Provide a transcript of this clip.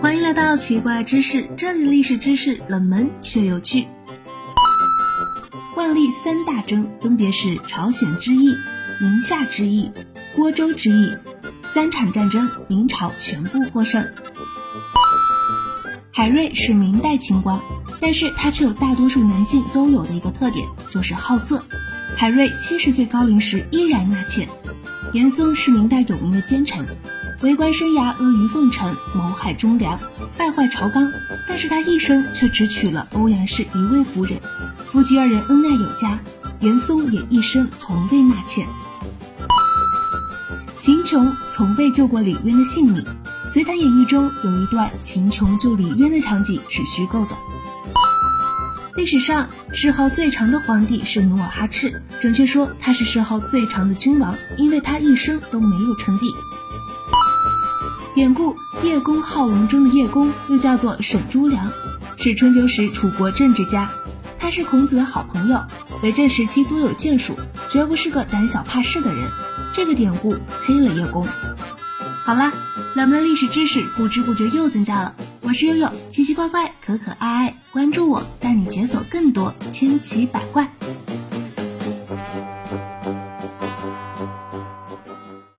欢迎来到奇怪知识，这里历史知识冷门却有趣。万历三大征分别是朝鲜之役、宁夏之役、郭州之役，三场战争明朝全部获胜。海瑞是明代清官，但是他却有大多数男性都有的一个特点，就是好色。海瑞七十岁高龄时依然纳妾。严嵩是明代有名的奸臣，为官生涯阿谀奉承，谋害忠良，败坏朝纲，但是他一生却只娶了欧阳氏一位夫人，夫妻二人恩爱有加。严嵩也一生从未纳妾。秦琼从未救过李渊的性命。《隋唐演义》中有一段秦琼救李渊的场景是虚构的。历史上谥号最长的皇帝是努尔哈赤，准确说他是谥号最长的君王，因为他一生都没有称帝。典故叶公好龙中的叶公又叫做沈朱良，是春秋时楚国政治家，他是孔子的好朋友，为政时期多有建树，绝不是个胆小怕事的人。这个典故黑了叶公。好啦。咱们的历史知识不知不觉又增加了。我是悠悠，奇奇怪怪，可可爱爱，关注我，带你解锁更多千奇百怪。